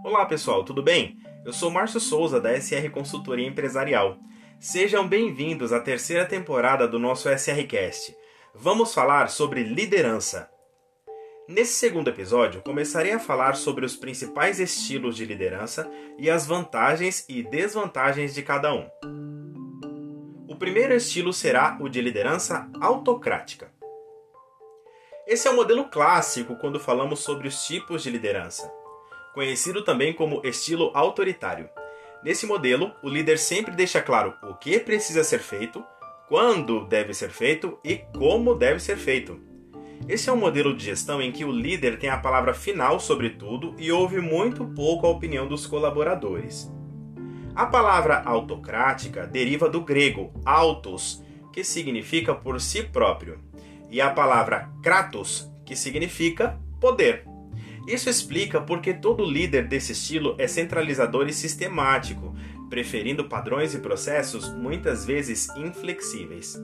Olá pessoal, tudo bem? Eu sou Márcio Souza da SR Consultoria Empresarial. Sejam bem-vindos à terceira temporada do nosso SRcast. Vamos falar sobre liderança. Nesse segundo episódio, começarei a falar sobre os principais estilos de liderança e as vantagens e desvantagens de cada um. O primeiro estilo será o de liderança autocrática. Esse é o modelo clássico quando falamos sobre os tipos de liderança, conhecido também como estilo autoritário. Nesse modelo, o líder sempre deixa claro o que precisa ser feito, quando deve ser feito e como deve ser feito. Esse é um modelo de gestão em que o líder tem a palavra final sobre tudo e ouve muito pouco a opinião dos colaboradores. A palavra autocrática deriva do grego autos, que significa por si próprio e a palavra kratos, que significa poder. Isso explica porque todo líder desse estilo é centralizador e sistemático, preferindo padrões e processos muitas vezes inflexíveis.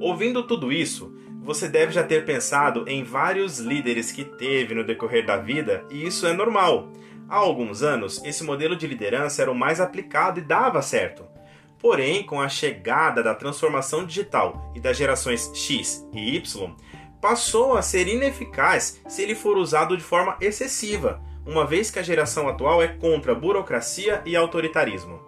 Ouvindo tudo isso, você deve já ter pensado em vários líderes que teve no decorrer da vida, e isso é normal. Há alguns anos, esse modelo de liderança era o mais aplicado e dava certo. Porém, com a chegada da transformação digital e das gerações X e Y, passou a ser ineficaz se ele for usado de forma excessiva, uma vez que a geração atual é contra burocracia e autoritarismo.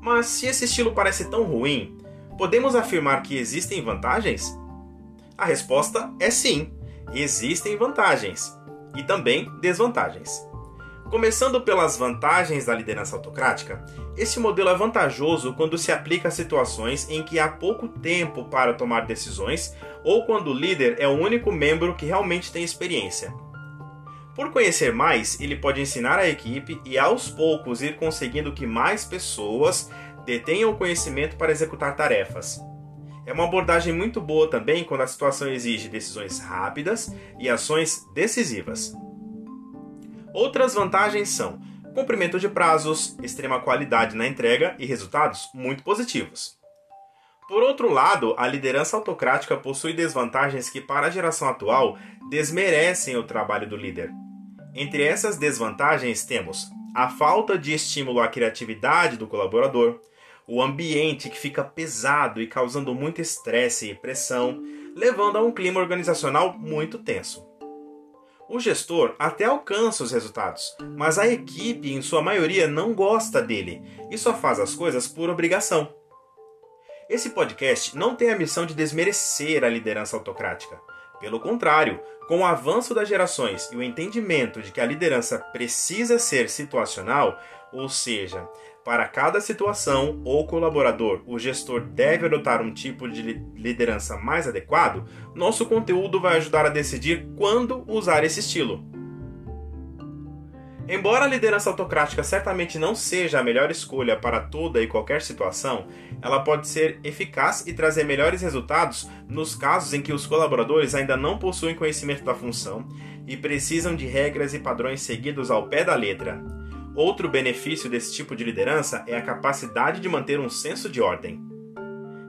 Mas se esse estilo parece tão ruim, podemos afirmar que existem vantagens? A resposta é sim, existem vantagens e também desvantagens. Começando pelas vantagens da liderança autocrática, esse modelo é vantajoso quando se aplica a situações em que há pouco tempo para tomar decisões ou quando o líder é o único membro que realmente tem experiência. Por conhecer mais, ele pode ensinar a equipe e aos poucos ir conseguindo que mais pessoas detenham o conhecimento para executar tarefas. É uma abordagem muito boa também quando a situação exige decisões rápidas e ações decisivas. Outras vantagens são cumprimento de prazos, extrema qualidade na entrega e resultados muito positivos. Por outro lado, a liderança autocrática possui desvantagens que, para a geração atual, desmerecem o trabalho do líder. Entre essas desvantagens temos a falta de estímulo à criatividade do colaborador, o ambiente que fica pesado e causando muito estresse e pressão, levando a um clima organizacional muito tenso. O gestor até alcança os resultados, mas a equipe, em sua maioria, não gosta dele e só faz as coisas por obrigação. Esse podcast não tem a missão de desmerecer a liderança autocrática. Pelo contrário, com o avanço das gerações e o entendimento de que a liderança precisa ser situacional, ou seja, para cada situação ou colaborador, o gestor deve adotar um tipo de liderança mais adequado, nosso conteúdo vai ajudar a decidir quando usar esse estilo. Embora a liderança autocrática certamente não seja a melhor escolha para toda e qualquer situação, ela pode ser eficaz e trazer melhores resultados nos casos em que os colaboradores ainda não possuem conhecimento da função e precisam de regras e padrões seguidos ao pé da letra. Outro benefício desse tipo de liderança é a capacidade de manter um senso de ordem.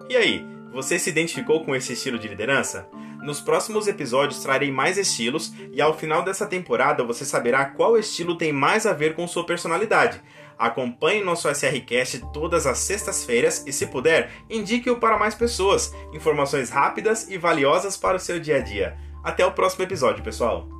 E aí, você se identificou com esse estilo de liderança? Nos próximos episódios trarei mais estilos e ao final dessa temporada você saberá qual estilo tem mais a ver com sua personalidade. Acompanhe nosso SRCast todas as sextas-feiras e, se puder, indique-o para mais pessoas. Informações rápidas e valiosas para o seu dia a dia. Até o próximo episódio, pessoal!